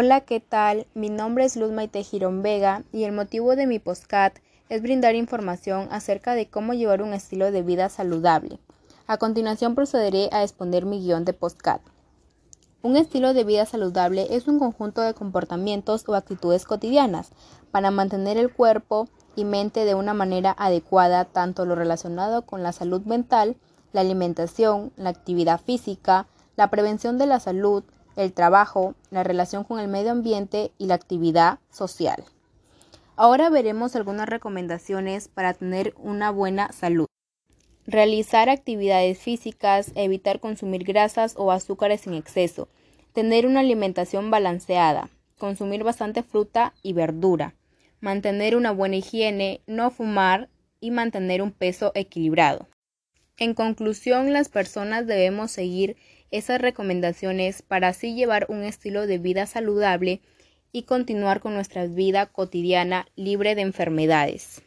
Hola, ¿qué tal? Mi nombre es Luz Maite Girón Vega y el motivo de mi postcat es brindar información acerca de cómo llevar un estilo de vida saludable. A continuación procederé a exponer mi guion de postcat. Un estilo de vida saludable es un conjunto de comportamientos o actitudes cotidianas para mantener el cuerpo y mente de una manera adecuada, tanto lo relacionado con la salud mental, la alimentación, la actividad física, la prevención de la salud, el trabajo, la relación con el medio ambiente y la actividad social. Ahora veremos algunas recomendaciones para tener una buena salud. Realizar actividades físicas, evitar consumir grasas o azúcares en exceso, tener una alimentación balanceada, consumir bastante fruta y verdura, mantener una buena higiene, no fumar y mantener un peso equilibrado. En conclusión, las personas debemos seguir esas recomendaciones para así llevar un estilo de vida saludable y continuar con nuestra vida cotidiana libre de enfermedades.